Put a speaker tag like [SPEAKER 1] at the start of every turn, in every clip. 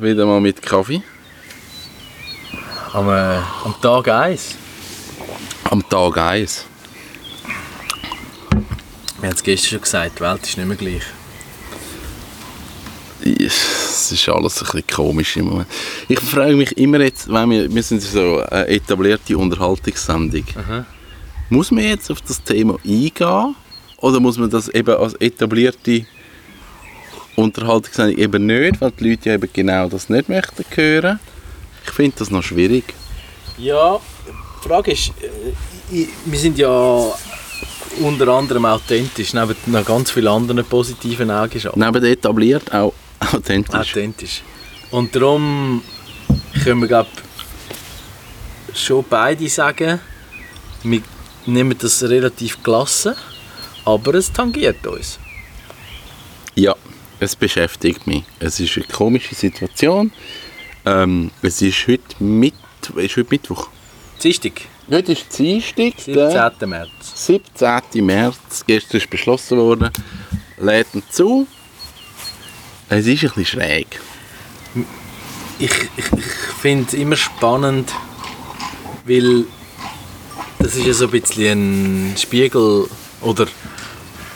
[SPEAKER 1] Wieder mal mit Kaffee.
[SPEAKER 2] Am, äh, am Tag 1.
[SPEAKER 1] Am Tag 1.
[SPEAKER 2] Wir haben es gestern schon gesagt, die Welt ist nicht mehr gleich.
[SPEAKER 1] Es ist alles ein bisschen komisch im Moment. Ich frage mich immer jetzt, wenn wir, wir sind so eine etablierte Unterhaltungssendung.
[SPEAKER 2] Aha.
[SPEAKER 1] Muss man jetzt auf das Thema eingehen? Oder muss man das eben als etablierte Unterhaltungssendung eben nicht, weil die Leute ja eben genau das nicht möchten hören? Ich finde das noch schwierig.
[SPEAKER 2] Ja, die Frage ist, äh, wir sind ja unter anderem authentisch, neben noch ganz vielen anderen positiven Eigenschaften.
[SPEAKER 1] Neben etabliert auch authentisch.
[SPEAKER 2] Authentisch. Und darum können wir glaub, schon beide sagen, wir nehmen das relativ gelassen, aber es tangiert uns.
[SPEAKER 1] Ja, es beschäftigt mich. Es ist eine komische Situation. Ähm, es ist heute, mit, ist heute Mittwoch.
[SPEAKER 2] Dienstag,
[SPEAKER 1] Heute ist Dienstag, der
[SPEAKER 2] 17. März.
[SPEAKER 1] 17. März. Gestern ist beschlossen worden. Lädt ihn zu. Es ist ein bisschen schräg.
[SPEAKER 2] Ich, ich, ich finde es immer spannend, weil das ist ja so ein bisschen ein Spiegel oder,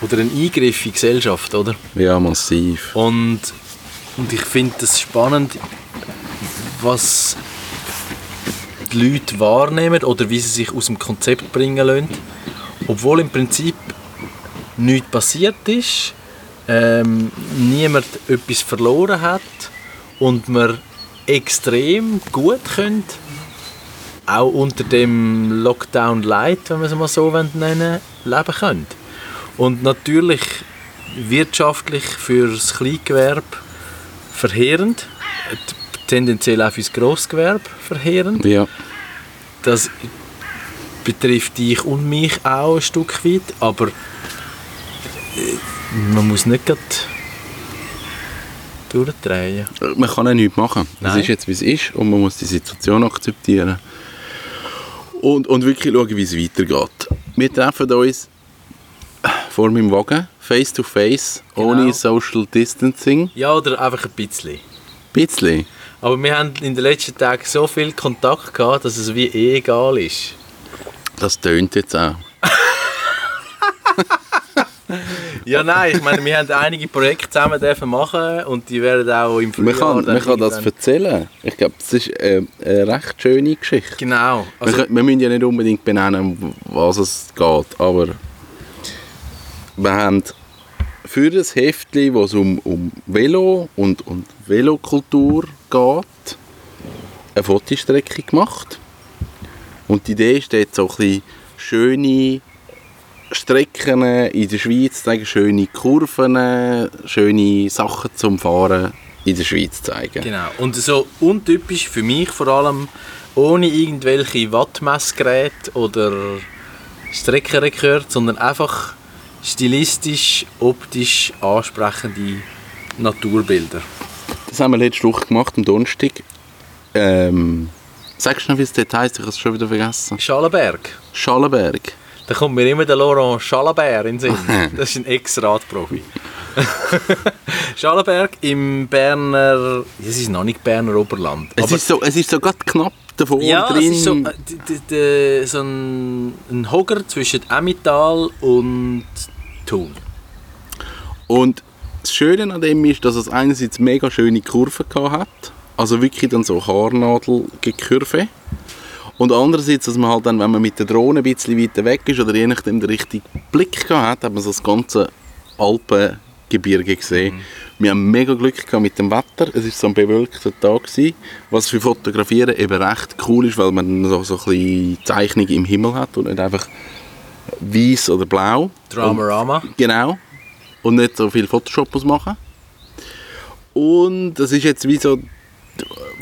[SPEAKER 2] oder ein Eingriff in die Gesellschaft, oder?
[SPEAKER 1] Ja, massiv.
[SPEAKER 2] Und, und ich finde es spannend, was die Leute wahrnehmen oder wie sie sich aus dem Konzept bringen lassen. Obwohl im Prinzip nichts passiert ist, ähm, niemand etwas verloren hat und man extrem gut können, auch unter dem Lockdown Light, wenn wir es mal so nennen leben können. Und natürlich wirtschaftlich für das Kleingewerbe verheerend, tendenziell auch für das Grossgewerbe verheerend.
[SPEAKER 1] Ja.
[SPEAKER 2] Das betrifft dich und mich auch ein Stück weit, aber äh, man muss nicht gerade durchdrehen.
[SPEAKER 1] Man kann ja nichts machen. Es ist jetzt, wie es ist und man muss die Situation akzeptieren. Und, und wirklich schauen, wie es weitergeht. Wir treffen uns vor meinem Wagen, face to face,
[SPEAKER 2] Genau.
[SPEAKER 1] ohne Social Distancing.
[SPEAKER 2] Ja, oder einfach ein bisschen.
[SPEAKER 1] Bisschen.
[SPEAKER 2] Aber wir haben in den letzten Tagen so viel Kontakt gehabt, dass es wie eh egal ist.
[SPEAKER 1] Das tönt jetzt auch.
[SPEAKER 2] Ja, nein, ich meine, wir haben einige Projekte zusammen dürfen machen und die werden auch im
[SPEAKER 1] Man
[SPEAKER 2] Frühjahr...
[SPEAKER 1] kann,
[SPEAKER 2] dann
[SPEAKER 1] man kann das erzählen. Ich glaube, das ist äh, eine recht schöne Geschichte.
[SPEAKER 2] Genau.
[SPEAKER 1] wir,
[SPEAKER 2] Also,
[SPEAKER 1] können- wir müssen ja nicht unbedingt benennen, was es geht, aber wir haben für das Heftchen, wo um, um Velo und, und Velokultur geht, eine Fotostrecke gemacht. Und die Idee ist dort so ein schöne Strecken in der Schweiz zeigen, schöne Kurven, schöne Sachen zum Fahren in der Schweiz zeigen.
[SPEAKER 2] genau. Und so untypisch für mich vor allem, ohne irgendwelche Wattmessgeräte oder Streckenrekord, sondern einfach stilistisch, optisch ansprechende Naturbilder.
[SPEAKER 1] Das haben wir letzte Woche gemacht, am Donnerstag. Ähm, sagst du noch, wie es dort heisst? Ich habe es schon wieder vergessen.
[SPEAKER 2] Schallenberg.
[SPEAKER 1] Schallenberg.
[SPEAKER 2] Da kommt mir immer der Laurent Schallenberg in den Sinn. Das ist ein Ex-Radprofi. Schallenberg im Berner... Es ist noch nicht Berner Oberland.
[SPEAKER 1] Es ist, so, es ist so gerade knapp davor
[SPEAKER 2] ja,
[SPEAKER 1] drin.
[SPEAKER 2] es ist so, äh, so ein, ein Hogger zwischen Emmental und Thun.
[SPEAKER 1] Und das Schöne an dem ist, dass es einerseits mega schöne Kurven hat. Also wirklich dann so Haarnadelkurve. Und andererseits, dass man halt dann, wenn man mit der Drohne ein bisschen weiter weg ist oder je nachdem den richtigen Blick gehabt hat, hat man so das ganze Alpengebirge gesehen. Wir haben mega Glück gehabt mit dem Wetter. Es war so ein bewölkter Tag, gewesen, was für Fotografieren eben recht cool ist, weil man so, so ein bisschen Zeichnung im Himmel hat und nicht einfach weiß oder blau.
[SPEAKER 2] Dramarama.
[SPEAKER 1] Genau. Und nicht so viel Photoshop muss machen. Und das ist jetzt wie so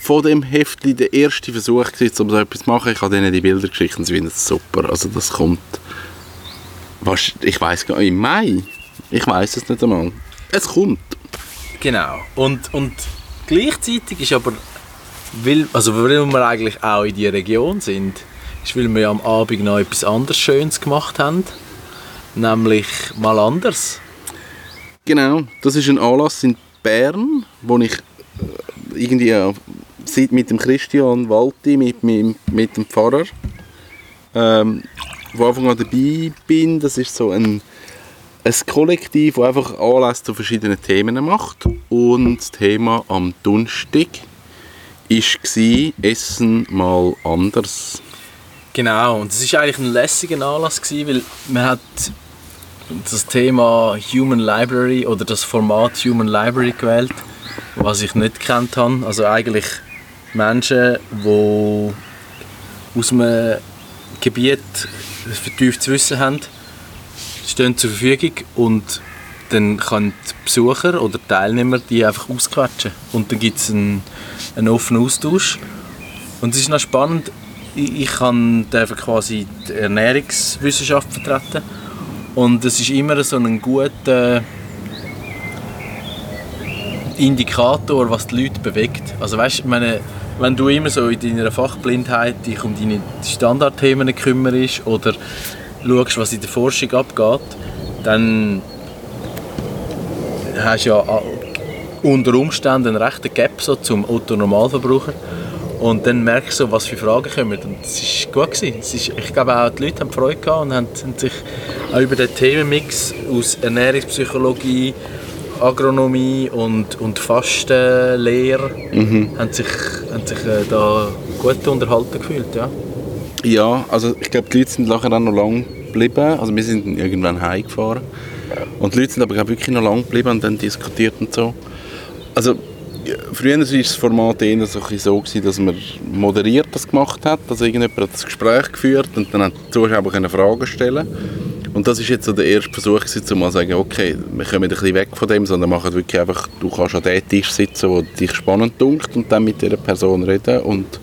[SPEAKER 1] von dem Heftli der erste Versuch gewesen, um so etwas zu machen. Ich habe denen die Bilder geschickt und sie finden es super. Also das kommt, was, ich weiß gar nicht, im Mai? Ich weiß es nicht einmal. Es kommt.
[SPEAKER 2] Genau. Und, und gleichzeitig ist aber, weil, also weil wir eigentlich auch in dieser Region sind, ist, weil wir am Abend noch etwas anderes Schönes gemacht haben. Nämlich mal anders.
[SPEAKER 1] Genau, das ist ein Anlass in Bern, wo ich äh, irgendwie äh, seit mit dem Christian Walti, mit, mit, mit dem Pfarrer, ähm, von Anfang an dabei bin. Das ist so ein, ein Kollektiv, das einfach Anlässe zu verschiedenen Themen macht. Und das Thema am Donnerstag war Essen mal anders.
[SPEAKER 2] Genau, und es war eigentlich ein lässiger Anlass, gewesen, weil man hat das Thema Human Library oder das Format Human Library gewählt, was ich nicht kennt habe. Also eigentlich Menschen, die aus einem Gebiet vertieftes Wissen haben, stehen zur Verfügung und dann können die Besucher oder Teilnehmer die einfach ausquetschen und dann gibt es einen, einen offenen Austausch. Und es ist noch spannend, ich, kann quasi die Ernährungswissenschaft vertreten und es ist immer so ein guter Indikator, was die Leute bewegt. Also weißt, meine, wenn du immer so in deiner Fachblindheit dich um deine Standardthemen kümmerst oder schaust, was in der Forschung abgeht, dann hast du ja unter Umständen einen rechten Gap so zum Otto-Normalverbraucher. Und dann merkst du, was für Fragen kommen. Und es war gut. Gewesen. Es ist, ich glaube auch, die Leute haben Freude gehabt und haben, haben sich auch über den Themenmix aus Ernährungspsychologie, Agronomie und, und Fastenlehre mhm. haben sich, haben sich äh, da gut unterhalten gefühlt. Ja,
[SPEAKER 1] ja also ich glaube, die Leute sind nachher auch noch lang geblieben. Also wir sind irgendwann heimgefahren. Und die Leute sind aber glaub, wirklich noch lang geblieben und dann diskutiert und so. Also früher war das Format eher so, gewesen, dass man moderiert das gemacht hat, also irgendjemand hat das Gespräch geführt und dann haben die Zuschauer Fragen stellen und das ist jetzt so der erste Versuch gewesen, um mal zu sagen, okay, wir kommen ein bisschen weg von dem, sondern machen wirklich einfach, du kannst an dem Tisch sitzen, wo dich spannend dunkt und dann mit dieser Person reden und,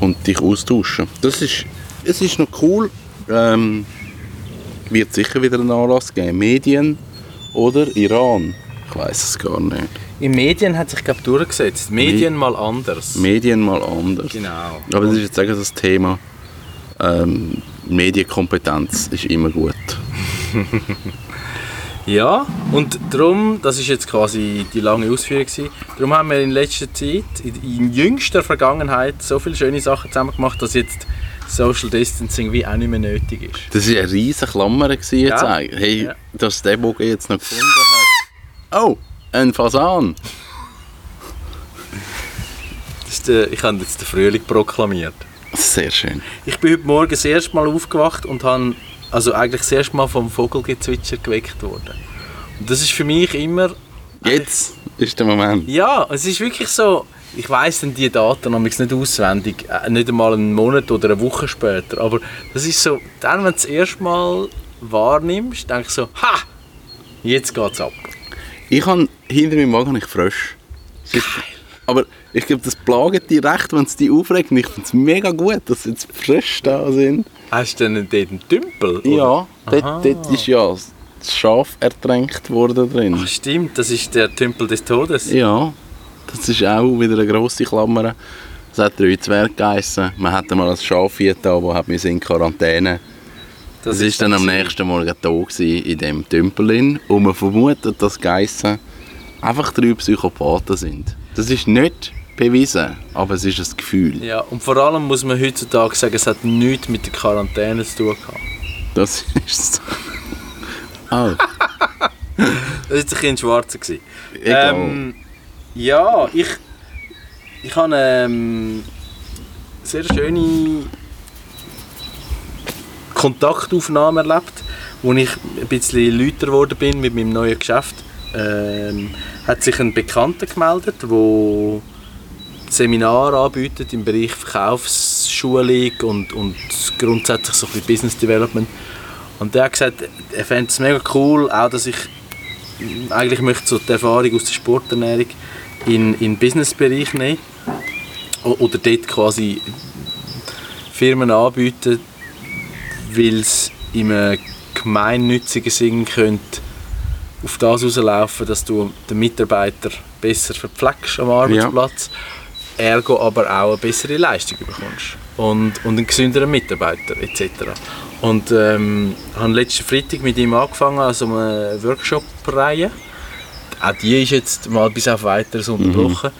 [SPEAKER 1] und dich austauschen. Das ist, es ist noch cool, ähm, wird sicher wieder einen Anlass geben. Medien oder Iran, ich weiß es gar nicht.
[SPEAKER 2] In Medien hat sich glaube durchgesetzt. Medien Me mal anders.
[SPEAKER 1] Medien mal anders.
[SPEAKER 2] Genau.
[SPEAKER 1] Aber das ist jetzt sagen das Thema ähm, Medienkompetenz ist immer gut.
[SPEAKER 2] ja, und darum, das ist jetzt quasi die lange Ausführung gewesen, darum haben wir in letzter Zeit, in, jüngster Vergangenheit, so viele schöne Sachen zusammen gemacht, dass jetzt Social Distancing wie auch nicht mehr nötig ist.
[SPEAKER 1] Das war eine riesige Klammer jetzt ja. eigentlich. Hey, ja. dass der Bogen jetzt noch gefunden hat. Oh, ein Fasan.
[SPEAKER 2] Der, ich habe jetzt den Frühling proklamiert.
[SPEAKER 1] Sehr schön.
[SPEAKER 2] Ich bin heute Morgen das erste Mal aufgewacht und habe also eigentlich das erste Mal vom Vogelgezwitscher geweckt worden. Und das ist für mich immer...
[SPEAKER 1] Jetzt ist der Moment.
[SPEAKER 2] Ja, es ist wirklich so... Ich weiß dann die Daten nämlich nicht auswendig, äh, nicht einmal einen Monat oder eine Woche später, aber das ist so, dann wenn du das erste Mal wahrnimmst, denkst du so, ha, jetzt geht's ab.
[SPEAKER 1] Ich habe hinter meinem Magen nicht frisch.
[SPEAKER 2] Geil.
[SPEAKER 1] Aber ich glaube, das plagt dich recht, wenn es dich aufregt. Und ich finde es mega gut, dass sie jetzt frisch da sind.
[SPEAKER 2] Hast du denn dort einen Tümpel?
[SPEAKER 1] Ja, dort, dort, ist ja das Schaf ertränkt worden drin.
[SPEAKER 2] Ach, stimmt, das ist der Tümpel des Todes.
[SPEAKER 1] Ja, das ist auch wieder eine grosse Klammer. Es hat drei Zwerge geheissen. Man hatte mal ein Schaf hier, wir in Quarantäne. Das, das ist dann am nächsten Morgen da in dem Tümpel. Und man vermutet, dass Geissen einfach drei Psychopathen sind. Das ist nicht bewiesen, aber es ist ein Gefühl.
[SPEAKER 2] Ja, und vor allem muss man heutzutage sagen, es hat nichts mit der Quarantäne zu tun gehabt.
[SPEAKER 1] Das ist so. Oh.
[SPEAKER 2] das war ein bisschen schwarzer. Ähm, ja, ich, ich habe eine ähm, sehr schöne Kontaktaufnahme erlebt, wo ich ein bisschen lauter geworden bin mit meinem neuen Geschäft. Ähm, hat sich ein Bekannter gemeldet, der Seminare anbietet im Bereich Verkaufsschulung und, und grundsätzlich so ein bisschen Business Development. Und der hat gesagt, er fände es mega cool, auch dass ich eigentlich möchte so die Erfahrung aus der Sporternährung in den Businessbereich nehmen oder dort quasi Firmen anbieten, weil es in einem gemeinnützigen Sinn könnte auf das rauslaufen, dass du den Mitarbeiter besser verpflegst am Arbeitsplatz, ergo aber auch eine bessere Leistung bekommst und, und einen gesünderen Mitarbeiter etc. Und ähm, habe letzten Freitag mit ihm angefangen, also eine Workshop-Reihe. Auch die ist jetzt mal bis auf weiteres unterbrochen.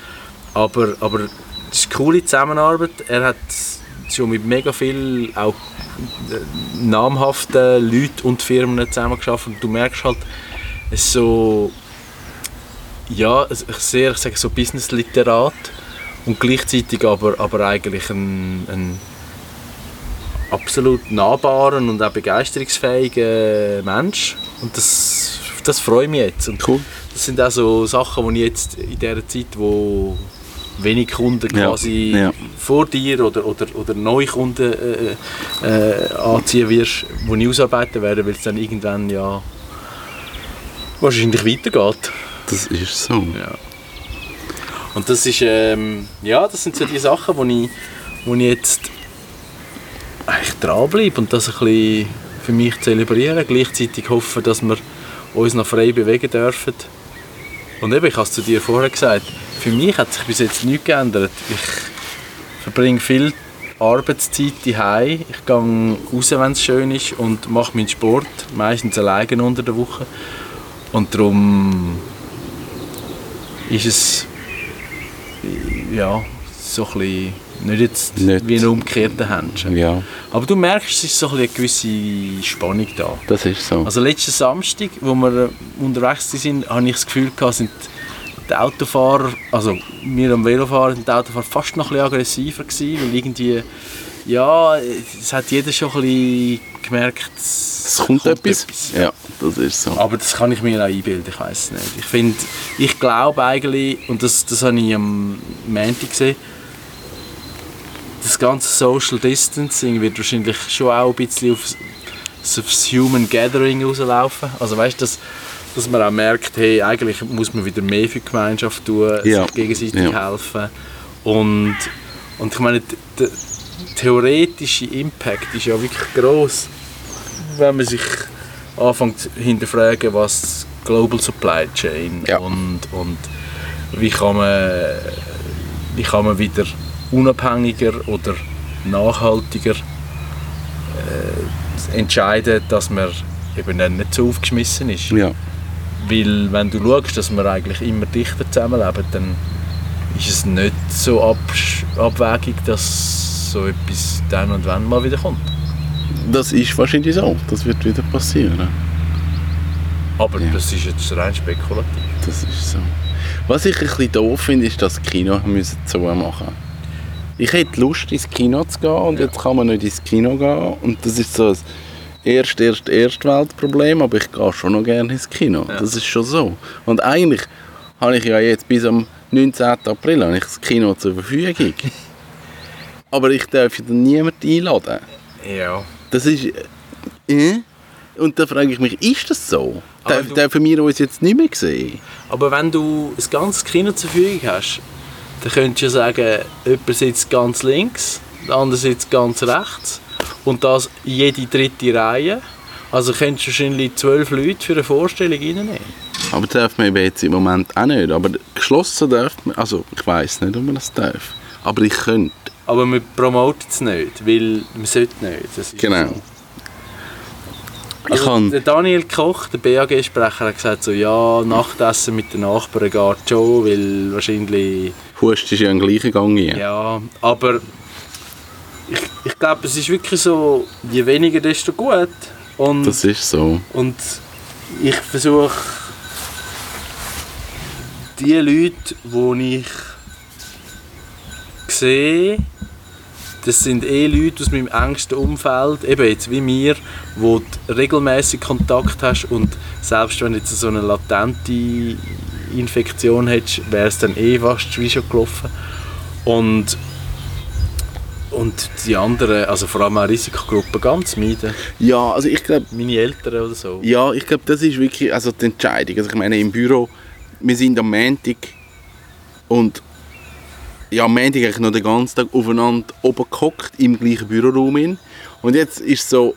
[SPEAKER 2] Aber, aber es ist eine coole Zusammenarbeit. Er hat schon mit mega viel auch äh, namhaften Leuten und Firmen zusammengearbeitet und du merkst halt, es ist so ja, sehr, ich sage so Business-Literat und gleichzeitig aber, aber eigentlich ein, ein absolut nahbaren und auch begeisterungsfähigen Mensch und das, das freut mich jetzt. Und
[SPEAKER 1] Cool.
[SPEAKER 2] das sind auch so Sachen, die ich jetzt in dieser Zeit, wo wenig Kunden
[SPEAKER 1] Ja,
[SPEAKER 2] quasi
[SPEAKER 1] ja.
[SPEAKER 2] vor dir oder, oder, oder neue Kunden äh, äh, anziehen wirst, die ich ausarbeiten werde, weil es dann irgendwann ja wahrscheinlich weitergeht.
[SPEAKER 1] Das ist so.
[SPEAKER 2] Ja. Und das ist, ähm, ja, das sind so die Sachen, wo ich, wo ich jetzt eigentlich dranbleibe und das ein bisschen für mich zelebrieren, gleichzeitig hoffen, dass wir uns noch frei bewegen dürfen. Und eben, ich habe es zu dir vorher gesagt, für mich hat sich bis jetzt nichts geändert. Ich verbringe viel Arbeitszeit daheim. Ich gehe raus, wenn es schön ist und mache meinen Sport, meistens alleine unter der Woche. Und darum ist es ja, so ein bisschen, nicht jetzt
[SPEAKER 1] Nicht.
[SPEAKER 2] wie ein umgekehrter Händchen.
[SPEAKER 1] Ja,
[SPEAKER 2] Aber du merkst, es ist so ein eine gewisse Spannung da.
[SPEAKER 1] das ist so.
[SPEAKER 2] Also letzten Samstag, wo wir unterwegs waren, habe ich das Gefühl gehabt, sind die Autofahrer, also wir am Velofahren, sind die Autofahrer fast noch ein bisschen aggressiver gewesen, weil irgendwie, ja, es hat jeder schon ein bisschen gemerkt,
[SPEAKER 1] es kommt, etwas. Ja, das ist so.
[SPEAKER 2] aber das kann ich mir auch einbilden, ich weiß es nicht. Ich finde, ich glaube eigentlich, und das, das habe ich am Montag gesehen, das ganze Social Distancing wird wahrscheinlich schon auch ein bisschen aufs, aufs Human Gathering rauslaufen. Also weißt du, dass, man auch merkt, hey, eigentlich muss man wieder mehr für die Gemeinschaft tun,
[SPEAKER 1] Ja.
[SPEAKER 2] sich gegenseitig
[SPEAKER 1] Ja.
[SPEAKER 2] helfen. Und, und ich meine, der theoretische Impact ist ja wirklich groß wenn man sich anfängt zu hinterfragen, was Global Supply Chain
[SPEAKER 1] Ja.
[SPEAKER 2] und, und wie, kann man, wie kann man wieder unabhängiger oder nachhaltiger äh, entscheiden, dass man eben nicht so aufgeschmissen ist.
[SPEAKER 1] Ja,
[SPEAKER 2] Weil wenn du schaust, dass wir eigentlich immer dichter zusammenleben, dann ist es nicht so absch- abwegig, dass so etwas dann und wann mal wieder kommt.
[SPEAKER 1] das ist wahrscheinlich so. Das wird wieder passieren.
[SPEAKER 2] Aber
[SPEAKER 1] Ja.
[SPEAKER 2] das ist jetzt rein spekulativ.
[SPEAKER 1] Das ist so. Was ich ein bisschen doof finde, ist, dass die Kino müssen so machen Ich hätte Lust, ins Kino zu gehen und jetzt kann man nicht ins Kino gehen. Und das ist so ein erst, erst, Erstweltproblem, aber ich gehe schon noch gerne ins Kino.
[SPEAKER 2] Ja.
[SPEAKER 1] Das ist schon so. Und eigentlich habe ich ja jetzt bis am 19. April habe ich das Kino zur Verfügung. aber ich darf ja dann niemanden einladen.
[SPEAKER 2] Ja.
[SPEAKER 1] Das ist... Äh? Und da frage ich mich, ist das so? Darf,
[SPEAKER 2] du-
[SPEAKER 1] dürfen wir uns jetzt nicht mehr sehen?
[SPEAKER 2] Aber wenn du das ganze Kino zur Verfügung hast, dann könntest du ja sagen, jemand sitzt ganz links, der andere sitzt ganz rechts und das jede dritte Reihe. Also könntest du wahrscheinlich zwölf Leute für eine Vorstellung reinnehmen.
[SPEAKER 1] Aber das darf man jetzt im Moment auch nicht. Aber geschlossen darf man, also ich weiß nicht, ob man das darf. Aber ich könnte.
[SPEAKER 2] Aber man promotet es nicht, weil man sollte nicht.
[SPEAKER 1] Genau.
[SPEAKER 2] so. Also,
[SPEAKER 1] kann,
[SPEAKER 2] der Daniel Koch, der BAG-Sprecher, hat gesagt, so, ja, Nachtessen mit den Nachbarn geht schon, weil wahrscheinlich
[SPEAKER 1] Hust ist ja ein gleicher Gang hier.
[SPEAKER 2] Ja, aber ich, ich glaube, es ist wirklich so, je weniger, desto gut. Und,
[SPEAKER 1] Das ist so.
[SPEAKER 2] und ich versuche, die Leute, die ich sehe, das sind eh Leute aus meinem engsten Umfeld, eben jetzt wie mir, wo du regelmäßig Kontakt hast und selbst wenn du jetzt so eine latente Infektion hättest, wäre es dann eh fast wie schon gelaufen. Und, und die anderen, also vor allem auch Risikogruppen, ganz meiden.
[SPEAKER 1] Ja, also ich glaube,
[SPEAKER 2] Meine Eltern oder so.
[SPEAKER 1] ja, ich glaube, das ist wirklich also die Entscheidung. Also ich meine, im Büro, wir sind am Montag Und ja, am Montag eigentlich noch den ganzen Tag aufeinander oben gehockt, im gleichen Büroraum. hin. Und jetzt ist es so,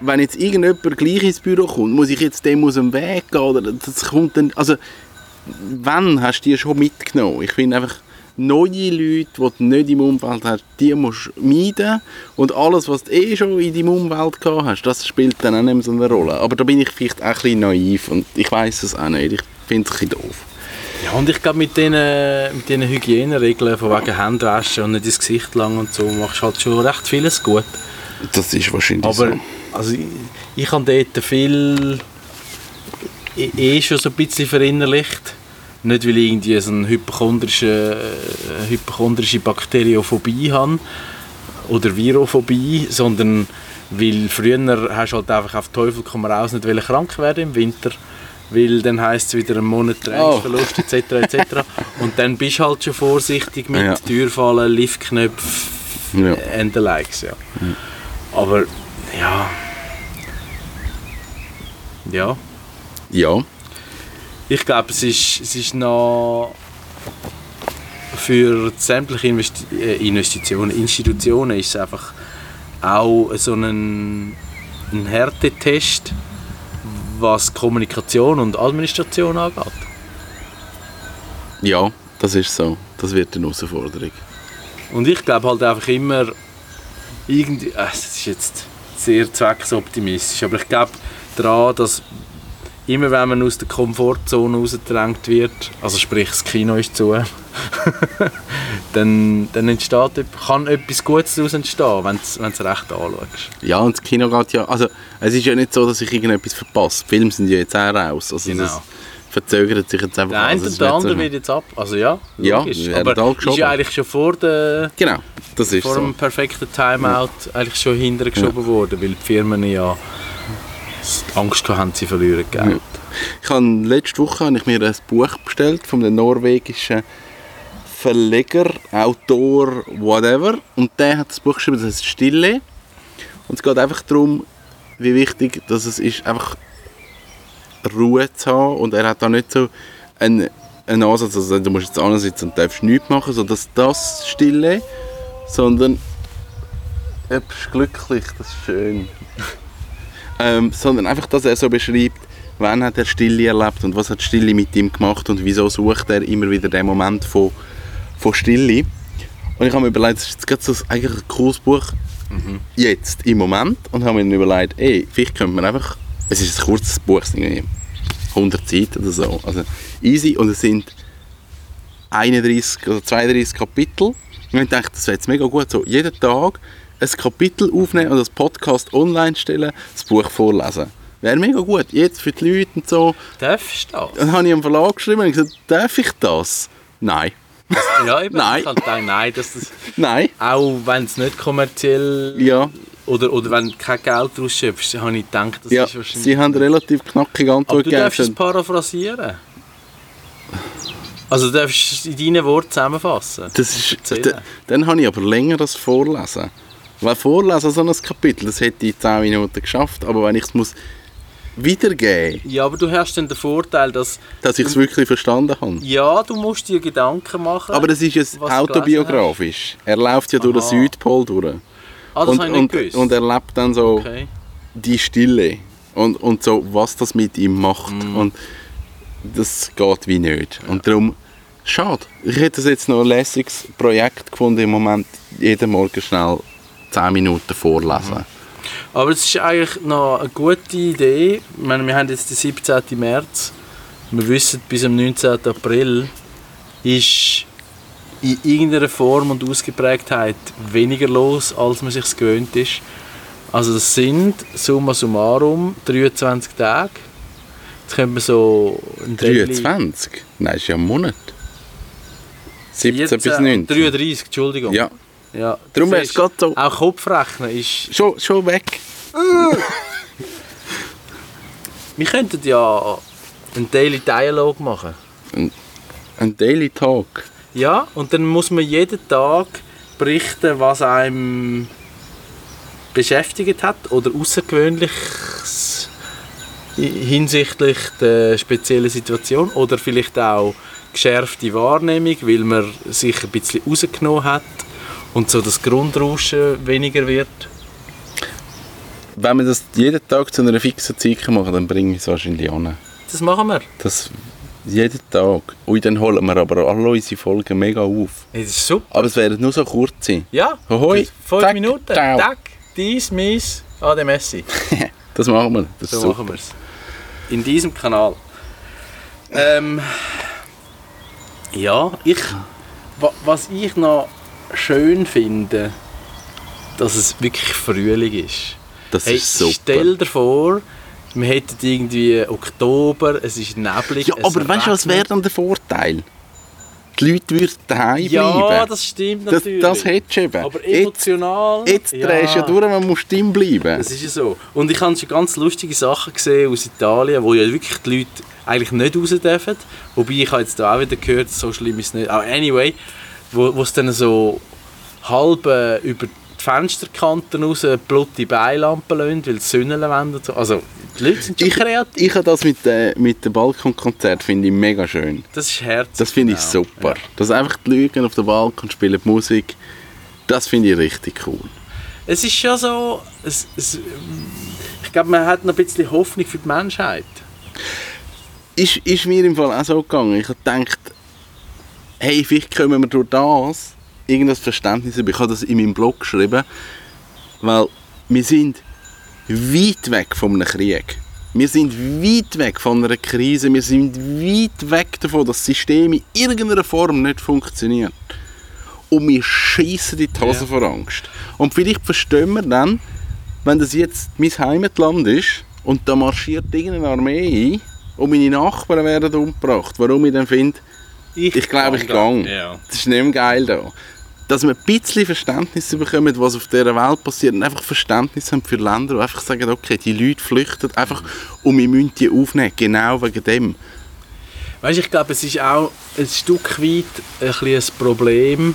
[SPEAKER 1] wenn jetzt irgendjemand gleich ins Büro kommt, muss ich jetzt dem aus dem Weg gehen? Oder das kommt dann, also, wann hast du die schon mitgenommen? Ich finde einfach, neue Leute, die du nicht im Umfeld hast, die musst du meiden. Und alles, was du eh schon in deinem Umfeld gehabt hast, das spielt dann auch nicht mehr so eine Rolle. Aber da bin ich vielleicht auch ein bisschen naiv und ich weiß es auch nicht. Ich finde es ein bisschen doof.
[SPEAKER 2] Ja, und ich glaube, mit diesen mit Hygieneregeln von wegen Händewaschen und nicht ins Gesicht lang und so, machst du halt schon recht vieles gut.
[SPEAKER 1] Das ist wahrscheinlich
[SPEAKER 2] Aber
[SPEAKER 1] so.
[SPEAKER 2] also, ich, ich habe dort viel eh- eh schon so ein bisschen verinnerlicht. Nicht, weil ich irgendwie so eine hypochondrische, äh, hypochondrische Bakteriophobie habe oder Virophobie, sondern weil früher hast du halt einfach auf Teufel komm raus nicht krank werden im Winter, weil dann heisst es wieder einen Monat Trainingsverlust etc. etc. Und dann bist du halt schon vorsichtig mit
[SPEAKER 1] Ja.
[SPEAKER 2] Türfallen, Liftknöpfen
[SPEAKER 1] Ja.
[SPEAKER 2] and the likes, ja. Aber ja. Ja.
[SPEAKER 1] Ja,
[SPEAKER 2] Ich glaube, es ist, es ist noch für sämtliche Investi äh, Investitionen, Institutionen ist es einfach auch so ein, ein Härtetest, was Kommunikation und Administration angeht.
[SPEAKER 1] ja, das ist so. Das wird eine Herausforderung.
[SPEAKER 2] Und ich glaube halt einfach immer, irgendwie, äh, es ist jetzt sehr zwecksoptimistisch, aber ich glaube daran, dass immer wenn man aus der Komfortzone rausgedrängt wird, also sprich das Kino ist zu, dann, dann entsteht, kann etwas Gutes daraus entstehen, wenn du es recht anschaust.
[SPEAKER 1] Ja, und das Kino geht ja... Also, es ist ja nicht so, dass ich irgendetwas verpasse. Die Filme sind ja jetzt auch raus. Also,
[SPEAKER 2] Genau.
[SPEAKER 1] verzögert sich jetzt einfach
[SPEAKER 2] Der eine und der andere wird jetzt ab, also ja,
[SPEAKER 1] Ja,
[SPEAKER 2] logisch. aber ist ja eigentlich schon vor der
[SPEAKER 1] Genau, das ist
[SPEAKER 2] vor
[SPEAKER 1] so.
[SPEAKER 2] dem perfekten Timeout eigentlich schon hintergeschoben worden, weil die Firmen ja Angst haben, sie verlieren Geld.
[SPEAKER 1] Ich habe, letzte Woche habe ich mir ein Buch bestellt von einem norwegischen Verleger, Autor, whatever. Und der hat das Buch geschrieben, das heißt Stille. Und es geht einfach darum, wie wichtig dass es ist, einfach Ruhe zu haben. Und er hat da nicht so einen, einen Ansatz, also du musst jetzt ansitzen und darfst nichts machen, so dass das Stille, sondern du bist glücklich, das ist schön. Ähm, sondern einfach, dass er so beschreibt, wann hat er Stille erlebt und was hat Stille mit ihm gemacht und wieso sucht er immer wieder den Moment von, von Stille. Und ich habe mir überlegt, das ist jetzt so eigentlich ein cooles Buch, jetzt, im Moment, und habe mir überlegt, ey, vielleicht könnte man einfach, es ist ein kurzes Buch, es sind irgendwie 100 Seiten oder so, also easy, und es sind 31 oder 32 Kapitel. Und ich dachte, das wäre jetzt mega gut, so jeden Tag ein Kapitel aufnehmen und das Podcast online stellen, das Buch vorlesen. Wäre mega gut, jetzt für die Leute und so.
[SPEAKER 2] Darfst du das?
[SPEAKER 1] Dann habe ich am Verlag geschrieben und gesagt, darf ich das? Nein.
[SPEAKER 2] Ja, eben.
[SPEAKER 1] Nein.
[SPEAKER 2] Ich halt gedacht, nein, dass das,
[SPEAKER 1] Nein.
[SPEAKER 2] auch wenn es nicht kommerziell
[SPEAKER 1] Ja,
[SPEAKER 2] oder, oder wenn du kein Geld daraus schöpfst, habe ich gedacht, das
[SPEAKER 1] ja.
[SPEAKER 2] ist wahrscheinlich...
[SPEAKER 1] sie haben relativ knackige Antwort
[SPEAKER 2] du darfst es
[SPEAKER 1] gegeben.
[SPEAKER 2] paraphrasieren. Also du darfst es in deinen Worten zusammenfassen.
[SPEAKER 1] Das ist, dann habe ich aber länger das Vorlesen. Weil Vorlesen, so ein Kapitel, das hätte ich in 10 Minuten geschafft, aber wenn ich es muss wiedergeben muss,
[SPEAKER 2] Ja, aber du hast dann den Vorteil, dass
[SPEAKER 1] dass ich es wirklich verstanden habe.
[SPEAKER 2] ja, du musst dir Gedanken machen.
[SPEAKER 1] Aber das ist jetzt autobiografisch. Er läuft ja durch den
[SPEAKER 2] Aha.
[SPEAKER 1] Südpol durch.
[SPEAKER 2] ah, das
[SPEAKER 1] und,
[SPEAKER 2] habe ich nicht
[SPEAKER 1] und,
[SPEAKER 2] gewusst.
[SPEAKER 1] und er lebt dann so
[SPEAKER 2] okay.
[SPEAKER 1] die Stille. Und, und so, was das mit ihm macht.
[SPEAKER 2] Mhm.
[SPEAKER 1] Und das geht wie nicht. Und darum, schade. Ich hätte das jetzt noch ein lässiges Projekt gefunden, im Moment jeden Morgen schnell 10 Minuten vorlesen.
[SPEAKER 2] Aber es ist eigentlich noch eine gute Idee. Ich meine, wir haben jetzt den 17. März. Wir wissen, bis am 19. April ist in irgendeiner Form und Ausgeprägtheit weniger los, als man sich gewöhnt ist. Also das sind summa summarum 23 Tage. Jetzt können wir so ein Daily-
[SPEAKER 1] 23? Nein, ist ja ein Monat. 17 bis
[SPEAKER 2] 14,
[SPEAKER 1] 19.
[SPEAKER 2] 33, Entschuldigung.
[SPEAKER 1] Ja,
[SPEAKER 2] ja.
[SPEAKER 1] Darum wär's
[SPEAKER 2] ist-
[SPEAKER 1] grad so-
[SPEAKER 2] Auch Kopfrechnen ist...
[SPEAKER 1] schon, schon weg.
[SPEAKER 2] Wir könnten ja einen Daily Dialog machen.
[SPEAKER 1] Ein Daily Talk.
[SPEAKER 2] Ja, und dann muss man jeden Tag berichten, was einem beschäftigt hat oder Außergewöhnliches hinsichtlich der speziellen Situation oder vielleicht auch geschärfte Wahrnehmung, weil man sich ein bisschen rausgenommen hat und so das Grundrauschen weniger wird.
[SPEAKER 1] Wenn wir das jeden Tag zu einer fixen Zeit machen, dann bringe ich es wahrscheinlich an.
[SPEAKER 2] Das machen wir.
[SPEAKER 1] Das jeden Tag. Und dann holen wir aber alle unsere Folgen mega auf.
[SPEAKER 2] Das ist super.
[SPEAKER 1] Aber es werden nur so kurze.
[SPEAKER 2] Ja,
[SPEAKER 1] Ahoi.
[SPEAKER 2] fünf
[SPEAKER 1] Zack,
[SPEAKER 2] Minuten.
[SPEAKER 1] ciao.
[SPEAKER 2] Tack, dies, mies, ade Messi.
[SPEAKER 1] Das machen wir. Das
[SPEAKER 2] So machen wir es. In diesem Kanal. Ähm, ja, ich, wa- was ich noch schön finde, dass es wirklich Frühling ist.
[SPEAKER 1] Das
[SPEAKER 2] Hey,
[SPEAKER 1] ist super.
[SPEAKER 2] stell dir vor, wir hätten irgendwie Oktober, es ist neblig.
[SPEAKER 1] ja, aber weißt du, was wäre dann der Vorteil? Die Leute würden daheim
[SPEAKER 2] Ja,
[SPEAKER 1] bleiben.
[SPEAKER 2] das stimmt
[SPEAKER 1] das,
[SPEAKER 2] natürlich.
[SPEAKER 1] das hättest du eben.
[SPEAKER 2] aber
[SPEAKER 1] jetzt
[SPEAKER 2] emotional.
[SPEAKER 1] jetzt drehst du ja durch, man muss drin bleiben.
[SPEAKER 2] Das ist ja so. Und ich habe schon ganz lustige Sachen gesehen aus Italien, wo ja wirklich die Leute eigentlich nicht raus dürfen. Wobei ich habe jetzt da auch wieder gehört, so schlimm ist es nicht. Aber anyway, wo wo es dann so halb äh, über die Fensterkanten raus blutige Beilampen lassen, weil die Sonne wollen und so. Also die Leute sind schon
[SPEAKER 1] Ich,
[SPEAKER 2] kreativ.
[SPEAKER 1] ich habe das mit, äh, mit dem Balkonkonzert finde ich mega schön.
[SPEAKER 2] Das ist herzlich.
[SPEAKER 1] Das finde ich
[SPEAKER 2] genau.
[SPEAKER 1] super.
[SPEAKER 2] Ja.
[SPEAKER 1] Dass einfach die Leute auf dem Balkon spielen Musik, das finde ich richtig cool.
[SPEAKER 2] Es ist schon so, es, es, ich glaube, man hat noch ein bisschen Hoffnung für die Menschheit.
[SPEAKER 1] Ist, ist mir im Fall auch so gegangen. Ich habe gedacht, hey, vielleicht können wir durch das irgendein Verständnis über. Ich habe das in meinem Blog geschrieben, weil wir sind weit weg von einem Krieg. Wir sind weit weg von einer Krise. Wir sind weit weg davon, dass das System in irgendeiner Form nicht funktioniert. Und wir schießen die Hose
[SPEAKER 2] Ja.
[SPEAKER 1] vor Angst. Und vielleicht verstehen wir dann, wenn das jetzt mein Heimatland ist und da marschiert irgendeine Armee ein und meine Nachbarn werden umgebracht, warum ich dann finde, ich glaube, ich gehe.
[SPEAKER 2] Ja.
[SPEAKER 1] Das ist nicht mehr geil da. Dass wir ein bisschen Verständnis bekommen, was auf dieser Welt passiert und einfach Verständnis haben für Länder und einfach sagen, okay, die Leute flüchten einfach und wir müssen die aufnehmen, genau wegen dem.
[SPEAKER 2] Weißt, ich glaube, es ist auch ein Stück weit ein, ein Problem,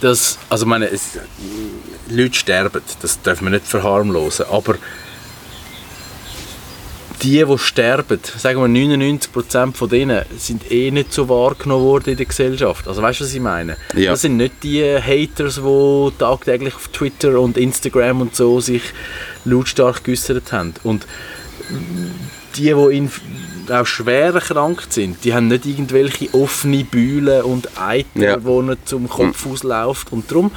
[SPEAKER 2] dass, also ich meine, es, Leute sterben, das dürfen wir nicht verharmlosen, aber die, die sterben, sagen wir 99% von denen, sind eh nicht so wahrgenommen worden in der Gesellschaft. Also weißt du, was ich meine?
[SPEAKER 1] Ja.
[SPEAKER 2] Das sind nicht die Haters, die tagtäglich auf Twitter und Instagram und so sich lautstark geäußert haben. Und die, die in, auch schwer erkrankt sind, die haben nicht irgendwelche offene Bühlen und Eiter,
[SPEAKER 1] Ja.
[SPEAKER 2] wo nicht zum Kopf ausläuft. Und darum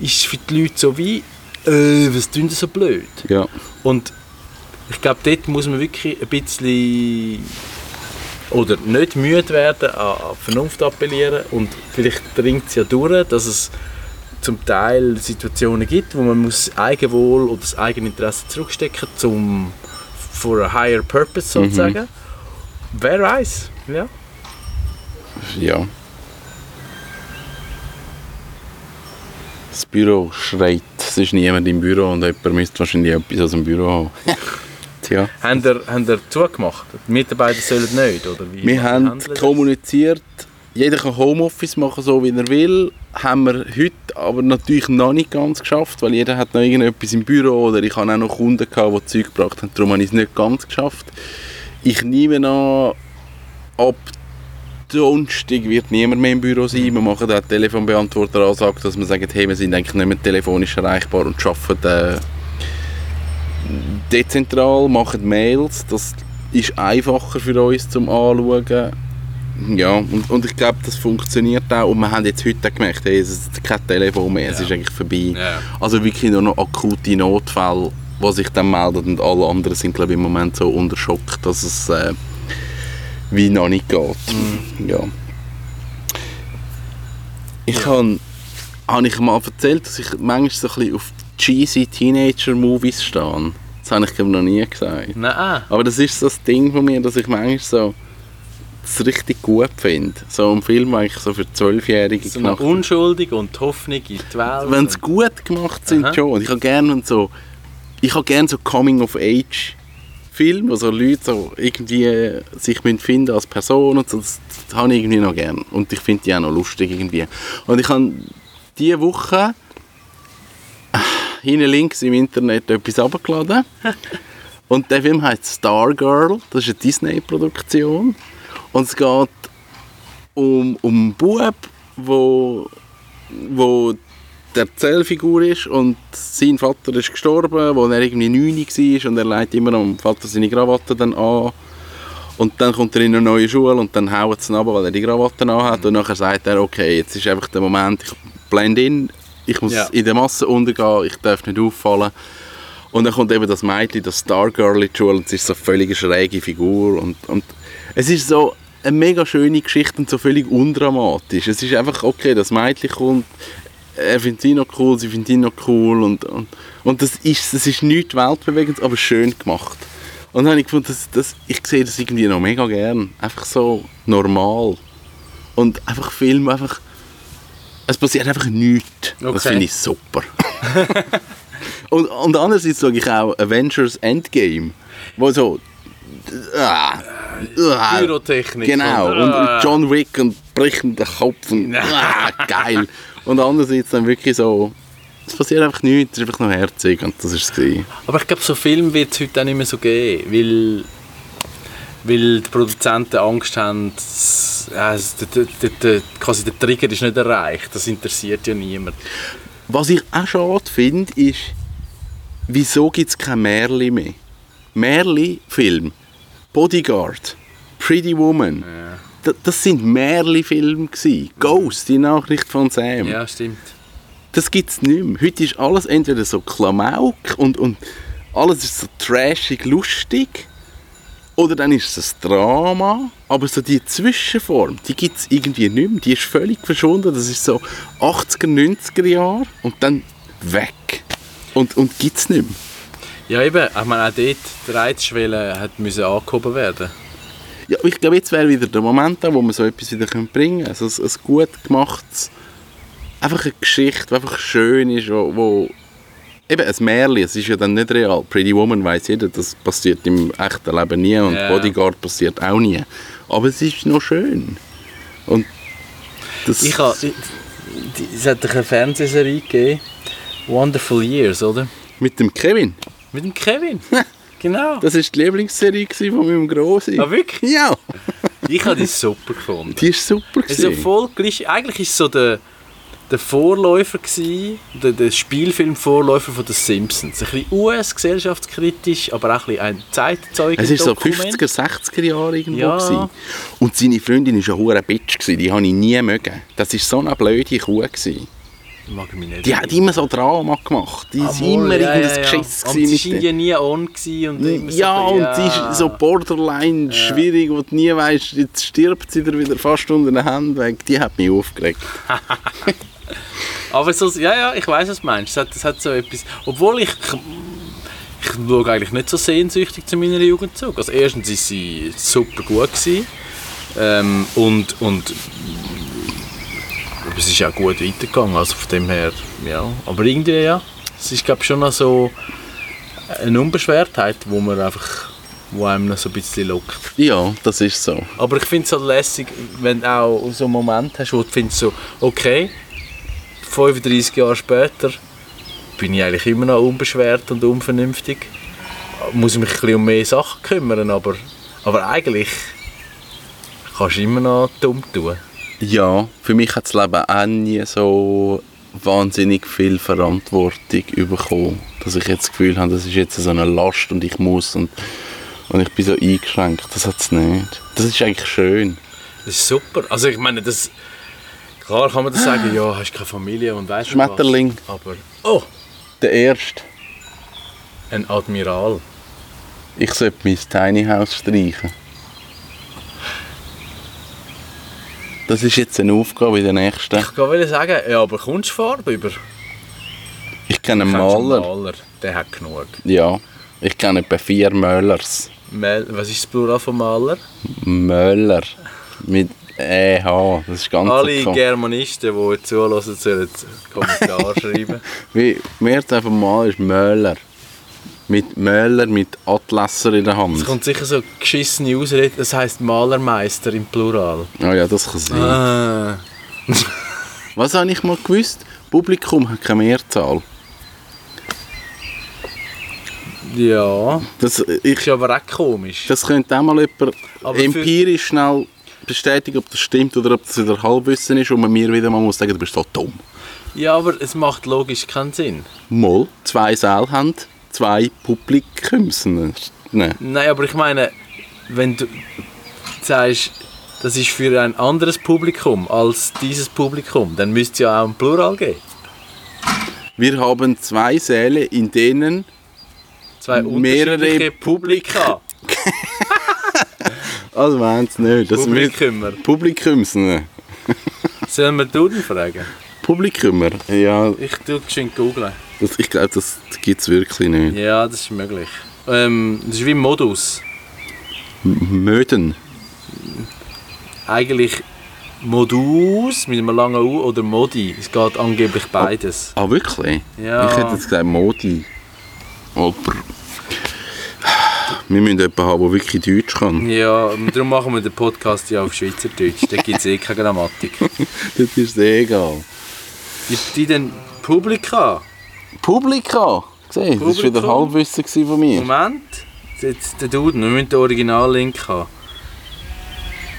[SPEAKER 2] ist es für die Leute so wie, äh, was tun die so blöd?
[SPEAKER 1] Ja.
[SPEAKER 2] Und ich glaube, dort muss man wirklich ein bisschen oder nicht müde werden, an Vernunft appellieren und vielleicht dringt es ja durch, dass es zum Teil Situationen gibt, wo man muss Eigenwohl oder das Eigeninteresse zurückstecken zum for a higher purpose sozusagen. Wer weiß, ja.
[SPEAKER 1] Ja. Das Büro schreit. Es ist niemand im Büro und jemand müsste wahrscheinlich etwas aus dem Büro haben. Tja.
[SPEAKER 2] Haben ihr, haben ihr zugemacht? Die Mitarbeiter sollen nicht, oder wie?
[SPEAKER 1] Wir haben kommuniziert, jeder kann Homeoffice machen, so wie er will. Haben wir heute aber natürlich noch nicht ganz geschafft, weil jeder hat noch irgendetwas im Büro oder ich hatte auch noch Kunden, gehabt, die Zeug gebracht haben. Darum habe ich es nicht ganz geschafft. Ich nehme an, ab Donnerstag wird niemand mehr im Büro sein. Wir machen auch Telefonbeantworter-Ansage, dass wir sagen, hey, wir sind eigentlich nicht mehr telefonisch erreichbar und arbeiten äh, dezentral, machen Mails. Das ist einfacher für uns zum Anschauen. Ja, und, und ich glaube, das funktioniert auch. Und wir haben jetzt heute gemerkt, hey, es ist kein Telefon mehr, es
[SPEAKER 2] Ja.
[SPEAKER 1] ist eigentlich vorbei.
[SPEAKER 2] Ja.
[SPEAKER 1] Also wirklich nur noch akute Notfälle, die sich dann melden. Und alle anderen sind, glaube ich, im Moment so unter Schock, dass es äh, wie noch nicht geht. Ja. Ich habe habe ich mal erzählt, dass ich manchmal so ein bisschen auf cheesy Teenager-Movies stehe. Das habe ich glaube noch nie gesagt.
[SPEAKER 2] Nein.
[SPEAKER 1] Aber das ist so das Ding von mir, dass ich manchmal so das richtig gut finde. So ein Film eigentlich so für Zwölfjährige
[SPEAKER 2] So
[SPEAKER 1] gemacht.
[SPEAKER 2] unschuldig und Hoffnung in die Welt.
[SPEAKER 1] Wenn sie gut gemacht sind
[SPEAKER 2] Aha.
[SPEAKER 1] schon. Und ich habe gerne so, ich habe gerne so Coming of Age Filme, wo so Leute so irgendwie äh, sich finden als Person und so. Das, das habe ich irgendwie noch gerne. Und ich finde die auch noch lustig irgendwie. Und ich habe diese Woche hinten links im Internet etwas abgeladen. Und der Film heißt Stargirl. Das ist eine Disney-Produktion. Und es geht um, um einen Bub, wo, wo der Erzählfigur ist und sein Vater ist gestorben, wo er irgendwie 9 war und er legt immer am Vater seine Krawatte dann an. Und dann kommt er in eine neue Schule und dann haut es ihn runter, weil er die Krawatte anhat und nachher sagt er, okay, jetzt ist einfach der Moment, ich blende in, ich muss
[SPEAKER 2] Ja.
[SPEAKER 1] in der Masse untergehen, ich darf nicht auffallen. Und dann kommt eben das Mädchen, das Stargirl in die Schule und es ist so eine völlig schräge Figur und, und es ist so eine mega schöne Geschichte und so völlig undramatisch. Es ist einfach, okay, das Mädchen kommt, er findet sie noch cool, sie findet ihn noch cool und, und, und das ist, das ist nichts weltbewegendes, aber schön gemacht. Und dann habe ich gefunden, das, das, ich sehe das irgendwie noch mega gern. Einfach so normal. Und einfach Film, einfach... Es passiert einfach nichts. Das
[SPEAKER 2] Okay.
[SPEAKER 1] finde ich super. und, und andererseits sage ich auch Avengers Endgame, wo so... Ah, ah,
[SPEAKER 2] Pyrotechnik.
[SPEAKER 1] Genau,
[SPEAKER 2] und-
[SPEAKER 1] und,
[SPEAKER 2] Ah.
[SPEAKER 1] und John Wick und bricht den Kopf und ah, geil. Und andererseits dann wirklich so, es passiert einfach nichts, es ist einfach noch herzig und das war es.
[SPEAKER 2] Aber ich glaube, so Film wird es heute auch nicht mehr so geben, weil, weil die Produzenten Angst haben, ja, es- der, der, der, quasi der Trigger ist nicht erreicht. Das interessiert ja niemand.
[SPEAKER 1] Was ich auch schade finde, ist, wieso gibt es kein Märli mehr? Märli-Film, Bodyguard, Pretty Woman, da- das sind Märli-Filme gewesen. Ghost, die Nachricht von Sam.
[SPEAKER 2] Ja, stimmt.
[SPEAKER 1] Das gibt es nicht mehr. Heute ist alles entweder so Klamauk und, und alles ist so trashig, lustig. Oder dann ist es ein Drama. Aber so die Zwischenform, die gibt es irgendwie nicht mehr. Die ist völlig verschwunden. Das ist so 80er, 90er Jahre und dann weg. Und, und gibt es nicht mehr.
[SPEAKER 2] Ja, eben. Ich meine, auch dort, die Reizschwelle hat müssen angehoben werden.
[SPEAKER 1] Ja, ich glaube, jetzt wäre wieder der Moment wo man so etwas wieder bringen können. Also ein, ein gut gemachtes, einfach eine Geschichte, die einfach schön ist, wo, wo eben ein Märchen, es ist ja dann nicht real. Pretty Woman weiß jeder, das passiert im echten Leben nie und
[SPEAKER 2] Ja.
[SPEAKER 1] Bodyguard passiert auch nie. Aber es ist noch schön. Und das,
[SPEAKER 2] Ich habe, es hat eine Fernsehserie gegeben, Wonderful Years, oder?
[SPEAKER 1] mit dem Kevin,
[SPEAKER 2] Mit dem Kevin. genau.
[SPEAKER 1] das war die Lieblingsserie von meinem Grossi.
[SPEAKER 2] Ah, wirklich?
[SPEAKER 1] Ja,
[SPEAKER 2] Ich habe die super gefunden.
[SPEAKER 1] die ist super gewesen.
[SPEAKER 2] voll. Eigentlich ist so der, der Vorläufer gewesen, der, der Spielfilm-Vorläufer von den Simpsons. Ein bisschen US-gesellschaftskritisch, aber auch ein ein Zeitzeugen.
[SPEAKER 1] Es ist so 50er, 60er Jahre irgendwo.
[SPEAKER 2] Ja.
[SPEAKER 1] Gewesen. Und seine Freundin war eine hure Bitch. Gewesen. Die habe ich nie mögen. Das war so eine blöde Kuh. Gewesen.
[SPEAKER 2] Mag ich mich nicht.
[SPEAKER 1] Die hat immer so Drama gemacht. Die
[SPEAKER 2] Ah,
[SPEAKER 1] war immer
[SPEAKER 2] ja,
[SPEAKER 1] irgendein
[SPEAKER 2] ja, ja.
[SPEAKER 1] Geschiss.
[SPEAKER 2] Und
[SPEAKER 1] gewesen
[SPEAKER 2] sie
[SPEAKER 1] der-
[SPEAKER 2] ja nie on und so
[SPEAKER 1] ja,
[SPEAKER 2] ein
[SPEAKER 1] und sie ist so borderline schwierig, wo du nie weißt, jetzt stirbt sie dir wieder fast unter den Händen weg. Die hat mich aufgeregt.
[SPEAKER 2] Aber so, ja, ja, ich weiß, was du meinst. Es hat, es hat so etwas. Obwohl ich, ich, schaue eigentlich nicht so sehnsüchtig zu meiner Jugend zurück. Also erstens ist sie super gut gewesen. Ähm, und, und aber es ist ja auch gut weitergegangen. Also von dem her, ja. Aber irgendwie, ja. Es ist, glaube schon noch so eine Unbeschwertheit, wo man einfach wo einem noch so ein bisschen lockt.
[SPEAKER 1] Ja, das ist so.
[SPEAKER 2] Aber ich finde es halt lässig, wenn du auch so einen Moment hast, wo du findest so, okay, 35 Jahre später bin ich eigentlich immer noch unbeschwert und unvernünftig. Muss ich mich ein bisschen um mehr Sachen kümmern, aber, aber eigentlich kannst du immer noch dumm tun.
[SPEAKER 1] Ja, für mich hat das Leben auch nie so wahnsinnig viel Verantwortung bekommen, dass ich jetzt das Gefühl habe, das ist jetzt so eine Last und ich muss und, und ich bin so eingeschränkt. Das hat es nicht. Das ist eigentlich schön.
[SPEAKER 2] Das ist super. Also ich meine, das, klar kann man das sagen, ja, hast keine Familie und weißt du was.
[SPEAKER 1] Schmetterling.
[SPEAKER 2] Aber, oh,
[SPEAKER 1] Der erste.
[SPEAKER 2] ein Admiral.
[SPEAKER 1] Ich sollte mein Tiny House streichen. Das ist jetzt eine Aufgabe in der nächsten.
[SPEAKER 2] Ich wollte sagen, ja, aber kommst du Farbe über?
[SPEAKER 1] Ich kenne einen Maler.
[SPEAKER 2] Maler, der hat genug.
[SPEAKER 1] Ja. Ich kenne etwa vier Möllers.
[SPEAKER 2] Mel was ist das Plural von Maler?
[SPEAKER 1] Möller. Mit EH. Das ist ganz
[SPEAKER 2] Alle
[SPEAKER 1] so-
[SPEAKER 2] Germanisten, die zulassen, sollen Kommentar schreiben.
[SPEAKER 1] Wie Mehrzahl von Mal ist Möller. Mit Möller mit Atlasser in der
[SPEAKER 2] Es
[SPEAKER 1] Hand.
[SPEAKER 2] kommt sicher so geschissene Ausrede, das heisst Malermeister im Plural.
[SPEAKER 1] Oh ja, das kann sein.
[SPEAKER 2] Ah.
[SPEAKER 1] Was habe ich mal gewusst? Publikum hat keine Mehrzahl.
[SPEAKER 2] Ja,
[SPEAKER 1] Das, ich,
[SPEAKER 2] ist aber auch komisch.
[SPEAKER 1] das könnte auch mal jemand
[SPEAKER 2] Aber
[SPEAKER 1] empirisch schnell bestätigen, ob das stimmt oder ob das wieder Halbwissen ist und man mir wieder mal muss sagen, du bist so dumm.
[SPEAKER 2] Ja, aber es macht logisch keinen Sinn.
[SPEAKER 1] Mal zwei Säle haben, zwei Publikumsen. Nein.
[SPEAKER 2] Nein, aber ich meine, wenn du sagst, das ist für ein anderes Publikum als dieses Publikum, dann müsste es ja auch ein Plural geben.
[SPEAKER 1] Wir haben zwei Säle, in denen
[SPEAKER 2] Zwei
[SPEAKER 1] Mehrere
[SPEAKER 2] Publika.
[SPEAKER 1] Also meint es nicht. Das wird
[SPEAKER 2] Publikummer.
[SPEAKER 1] Publikumsen.
[SPEAKER 2] Sollen wir Duden fragen?
[SPEAKER 1] Publikummer? Ja,
[SPEAKER 2] Ich tue geschwind googeln.
[SPEAKER 1] das, ich glaube, das gibt es wirklich nicht.
[SPEAKER 2] Ja, das ist möglich. Ähm, das ist wie Modus.
[SPEAKER 1] Möden.
[SPEAKER 2] Eigentlich Modus mit einem langen U oder Modi. Es geht angeblich beides.
[SPEAKER 1] Ah, wirklich?
[SPEAKER 2] Ja.
[SPEAKER 1] Ich hätte jetzt gesagt Modi. Aber... Wir müssen jemanden haben, der wirklich Deutsch kann.
[SPEAKER 2] Ja, darum machen wir den Podcast ja auf Schweizerdeutsch. Da gibt es eh keine Grammatik.
[SPEAKER 1] Das ist sehr egal.
[SPEAKER 2] Ist die denn Publika?
[SPEAKER 1] Publika! Sieh, das war wieder? Halbwissen von mir.
[SPEAKER 2] Moment. Jetzt der Duden, wir müssen den Originallink haben.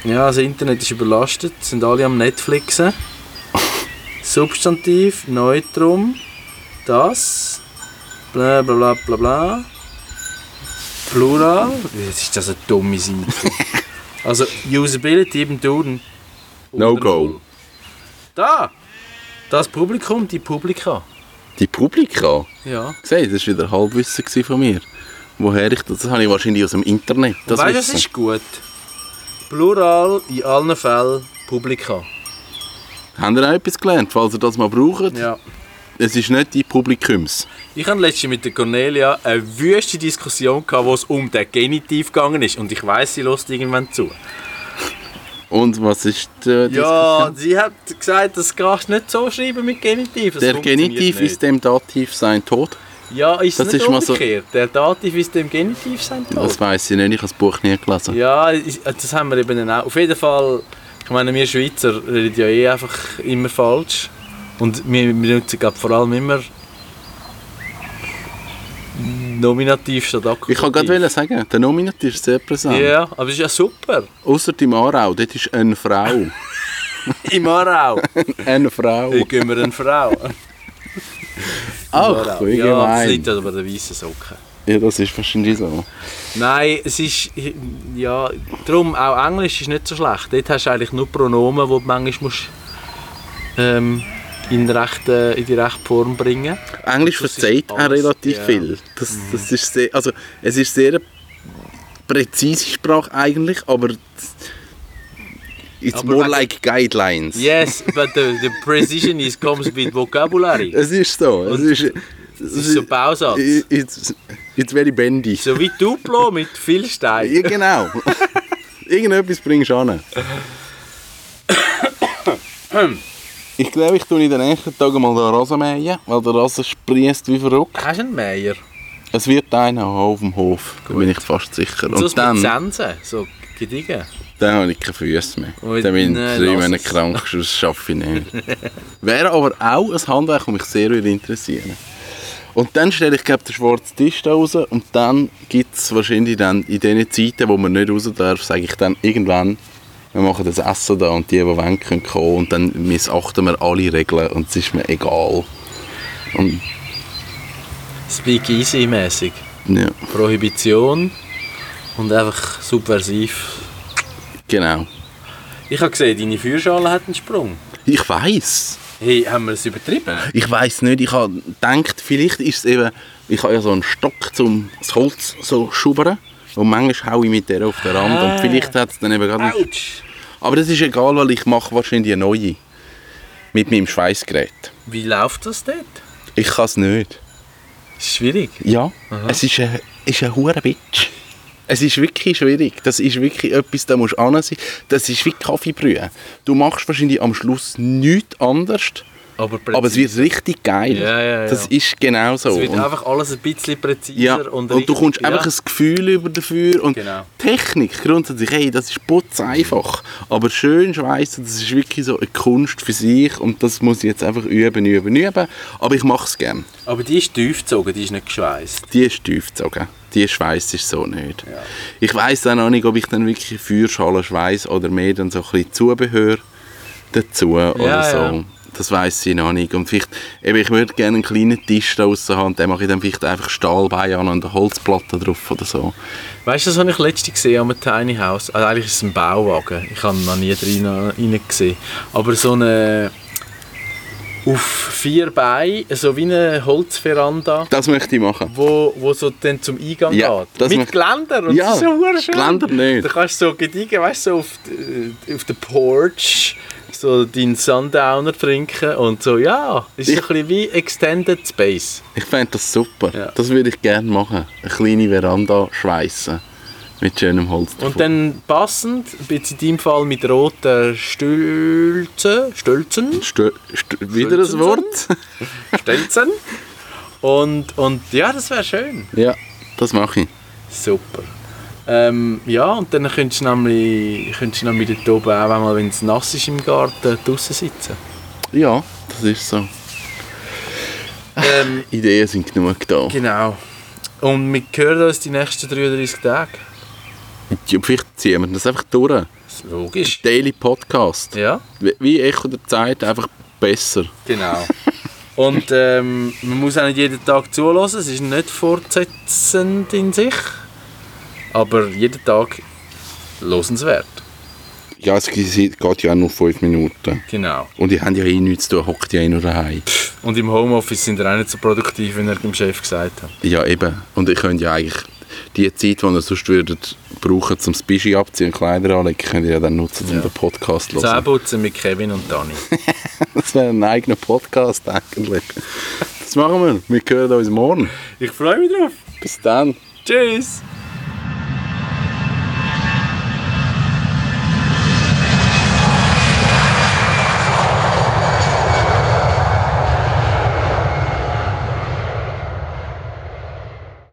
[SPEAKER 2] Ja, das Internet ist überlastet, sind alle am Netflixen. Substantiv, Neutrum, das, bla bla bla bla bla. Plural, jetzt ist das eine dumme Seite. Also Usability im Duden.
[SPEAKER 1] No
[SPEAKER 2] Unter
[SPEAKER 1] go.
[SPEAKER 2] Null. Da! Das Publikum, die Publika.
[SPEAKER 1] Die Publika?
[SPEAKER 2] Ja.
[SPEAKER 1] Sieh, das war wieder Halbwissen von mir. Woher ich das... Das habe ich wahrscheinlich aus dem Internet. Das
[SPEAKER 2] weißt du, das ist gut. Plural in allen Fällen Publika.
[SPEAKER 1] Habt ihr auch etwas gelernt, falls ihr das mal braucht?
[SPEAKER 2] Ja.
[SPEAKER 1] Es ist nicht die Publikums.
[SPEAKER 2] Ich hatte letztens mit der Cornelia eine wüste Diskussion, gehabt, wo es um den Genitiv gegangen ist. Und ich weiss, sie lässt irgendwann zu.
[SPEAKER 1] Und was ist die
[SPEAKER 2] Ja,
[SPEAKER 1] Diskussion?
[SPEAKER 2] sie hat gesagt, das kannst du nicht so schreiben mit Genitiv. Das
[SPEAKER 1] Der Genitiv
[SPEAKER 2] nicht.
[SPEAKER 1] ist dem Dativ sein Tod.
[SPEAKER 2] Ja, ist
[SPEAKER 1] das
[SPEAKER 2] nicht
[SPEAKER 1] ist mal so-
[SPEAKER 2] umgekehrt. Der Dativ ist dem Genitiv sein Tod.
[SPEAKER 1] Das weiß ich nicht, ich habe das Buch nie gelesen.
[SPEAKER 2] Ja, das haben wir eben auch. Auf jeden Fall, ich meine, wir Schweizer reden ja eh einfach immer falsch. Und wir, wir nutzen glaub, vor allem immer Nominativ statt Akkusativ.
[SPEAKER 1] Ich kann gerade sagen, der Nominativ ist sehr präsent.
[SPEAKER 2] Ja, aber das ist ja super.
[SPEAKER 1] Außer im Aarau, dort ist eine Frau.
[SPEAKER 2] Im Aarau.
[SPEAKER 1] eine Frau.
[SPEAKER 2] Ich gebe mir eine Frau.
[SPEAKER 1] Ach, wie
[SPEAKER 2] ja, das
[SPEAKER 1] gemein.
[SPEAKER 2] liegt aber der weißen Socke.
[SPEAKER 1] Ja, das ist wahrscheinlich so.
[SPEAKER 2] Nein, es ist, ja, darum, auch Englisch ist nicht so schlecht. Dort hast du eigentlich nur Pronomen, die du manchmal musst, ähm, in, rechte, in die rechte Form bringen
[SPEAKER 1] Englisch verzeiht auch
[SPEAKER 2] alles,
[SPEAKER 1] relativ
[SPEAKER 2] ja.
[SPEAKER 1] viel. Das, das ist sehr, also, es ist sehr eine präzise Sprache eigentlich, aber it's
[SPEAKER 2] Aber
[SPEAKER 1] more
[SPEAKER 2] wegen-
[SPEAKER 1] like guidelines.
[SPEAKER 2] Yes, but the, the precision is comes with vocabulary.
[SPEAKER 1] Es ist so. Es ist,
[SPEAKER 2] Es ist so ein Bausatz.
[SPEAKER 1] It's, it's very bendy.
[SPEAKER 2] So wie Duplo mit viel Stein.
[SPEAKER 1] Ja, genau. Irgendetwas bringst du an. Ich glaube, ich tue in den nächsten Tagen mal den Rasen mähen, weil der Rasen sprießt wie verrückt.
[SPEAKER 2] Hast du einen Meier?
[SPEAKER 1] Es wird einer haben auf dem Hof, da bin ich fast sicher.
[SPEAKER 2] Und
[SPEAKER 1] Und, dann,
[SPEAKER 2] Sensen, so gediegen.
[SPEAKER 1] dann habe ich keine Füße mehr.
[SPEAKER 2] Und-
[SPEAKER 1] dann bin ich
[SPEAKER 2] nein,
[SPEAKER 1] drei Monate krank, sonst schaffe ich nicht. Wäre aber auch ein Handwerk, das mich sehr würde interessieren Und dann stelle ich glaube den schwarzen Tisch da raus und dann gibt es wahrscheinlich dann in den Zeiten, wo man nicht raus darf, sage ich dann irgendwann, wir machen das Essen da und die, die wollen, können kommen und dann missachten wir alle Regeln und es ist mir egal. Und
[SPEAKER 2] Speak easy mäßig.
[SPEAKER 1] ja,
[SPEAKER 2] Prohibition und einfach subversiv.
[SPEAKER 1] genau.
[SPEAKER 2] Ich habe gesehen, deine Feuerschale hat einen Sprung.
[SPEAKER 1] Ich weiß.
[SPEAKER 2] Hey, haben wir es übertrieben?
[SPEAKER 1] Ich weiß nicht, ich habe gedacht, vielleicht ist es eben, ich habe ja so einen Stock zum das Holz so schubern und manchmal haue ich mit der auf den Rand
[SPEAKER 2] Ah.
[SPEAKER 1] und vielleicht hat es dann eben gerade.
[SPEAKER 2] Autsch!
[SPEAKER 1] Aber das ist egal, weil ich mache wahrscheinlich eine neue mit meinem Schweißgerät.
[SPEAKER 2] Wie läuft das dort?
[SPEAKER 1] Ich kann es nicht.
[SPEAKER 2] Ist schwierig.
[SPEAKER 1] Ja, es ist ein, ist ein hure Bitch. Es ist wirklich schwierig. Das ist wirklich etwas, da musst du sein. Das ist wie Kaffeebrühen. Du machst wahrscheinlich am Schluss nichts anderes,
[SPEAKER 2] aber.
[SPEAKER 1] Aber es wird richtig geil.
[SPEAKER 2] Ja, ja, ja.
[SPEAKER 1] Das ist genau so.
[SPEAKER 2] Es wird
[SPEAKER 1] Und-
[SPEAKER 2] einfach alles ein bisschen präziser und
[SPEAKER 1] und, du kommst einfach ein Gefühl über dafür und
[SPEAKER 2] Genau.
[SPEAKER 1] Technik grundsätzlich, hey, das ist putz einfach, aber schön schweißen, das ist wirklich so eine Kunst für sich und das muss ich jetzt einfach üben, üben, üben, aber ich mache es gern.
[SPEAKER 2] Aber die ist tief gezogen, die ist nicht geschweißt.
[SPEAKER 1] Die ist tief gezogen, die Schweiß ist so nicht. Ich weiß dann auch nicht, ob ich dann wirklich Feuerschalen schweiß oder mehr dann so ein bisschen Zubehör dazu oder so. Das weiß ich noch nicht. Und vielleicht, eben, ich würde gerne einen kleinen Tisch da draussen haben, den mache ich dann vielleicht einfach Stahlbein an und eine Holzplatte drauf oder so.
[SPEAKER 2] Weißt du, das habe ich letztens gesehen am Tiny House. Also eigentlich ist es ein Bauwagen. Ich habe noch nie drin, rein gesehen. Aber so eine auf vier Beinen, so wie eine Holzveranda,
[SPEAKER 1] Das möchte ich machen.
[SPEAKER 2] wo, wo so dann zum Eingang
[SPEAKER 1] Ja,
[SPEAKER 2] geht.
[SPEAKER 1] das
[SPEAKER 2] Mit Geländer und
[SPEAKER 1] Ja,
[SPEAKER 2] so schön.
[SPEAKER 1] Geländer nicht.
[SPEAKER 2] Da kannst du so gediegen, weißt du, so auf, auf der Porch so deinen Sundowner trinken und so, ja, ist
[SPEAKER 1] Ich-
[SPEAKER 2] ein bisschen wie Extended Space.
[SPEAKER 1] Ich fände das super.
[SPEAKER 2] Ja.
[SPEAKER 1] Das würde ich gerne machen. Eine kleine Veranda schweissen. Mit schönem Holz
[SPEAKER 2] Und dann passend, jetzt in deinem Fall mit roten Stülzen, Stülzen,
[SPEAKER 1] Stö Stö wieder ein? Wort?
[SPEAKER 2] Stelzen. Und, und ja, das wäre schön.
[SPEAKER 1] ja, das mache ich.
[SPEAKER 2] Super. Ähm, ja, und dann könntest du nämlich, könntest du nämlich dort oben, auch einmal, wenn es nass ist im Garten, draußen sitzen.
[SPEAKER 1] Ja, das ist so.
[SPEAKER 2] Ähm,
[SPEAKER 1] Ideen sind genug da.
[SPEAKER 2] genau. Und wir hören uns die nächsten 33 Tage.
[SPEAKER 1] Ja, vielleicht ziehen wir das einfach durch.
[SPEAKER 2] Das ist logisch.
[SPEAKER 1] Daily Podcast.
[SPEAKER 2] Ja,
[SPEAKER 1] Wie- Wie Echo der Zeit, einfach besser.
[SPEAKER 2] genau. Und ähm, man muss auch nicht jeden Tag zulassen, es ist nicht fortsetzend in sich. Aber jeden Tag losenswert.
[SPEAKER 1] Ja, es geht ja auch nur fünf Minuten.
[SPEAKER 2] Genau.
[SPEAKER 1] Und die haben ja eh nichts zu tun, hockt ja eh nur daheim.
[SPEAKER 2] Und im Homeoffice sind wir auch nicht so produktiv, wie er dem Chef gesagt hat.
[SPEAKER 1] Ja, eben. Und ich könnte ja eigentlich die Zeit, die ihr sonst würdet brauchen, zum Bischi abziehen und Kleider anlegen, könnt ihr ja dann nutzen, um
[SPEAKER 2] Ja.
[SPEAKER 1] den Podcast zu hören.
[SPEAKER 2] Zähneputzen mit Kevin und Dani.
[SPEAKER 1] Das wäre ein eigener Podcast eigentlich. Das machen wir. Wir hören uns morgen.
[SPEAKER 2] Ich freue mich drauf.
[SPEAKER 1] Bis dann.
[SPEAKER 2] Tschüss.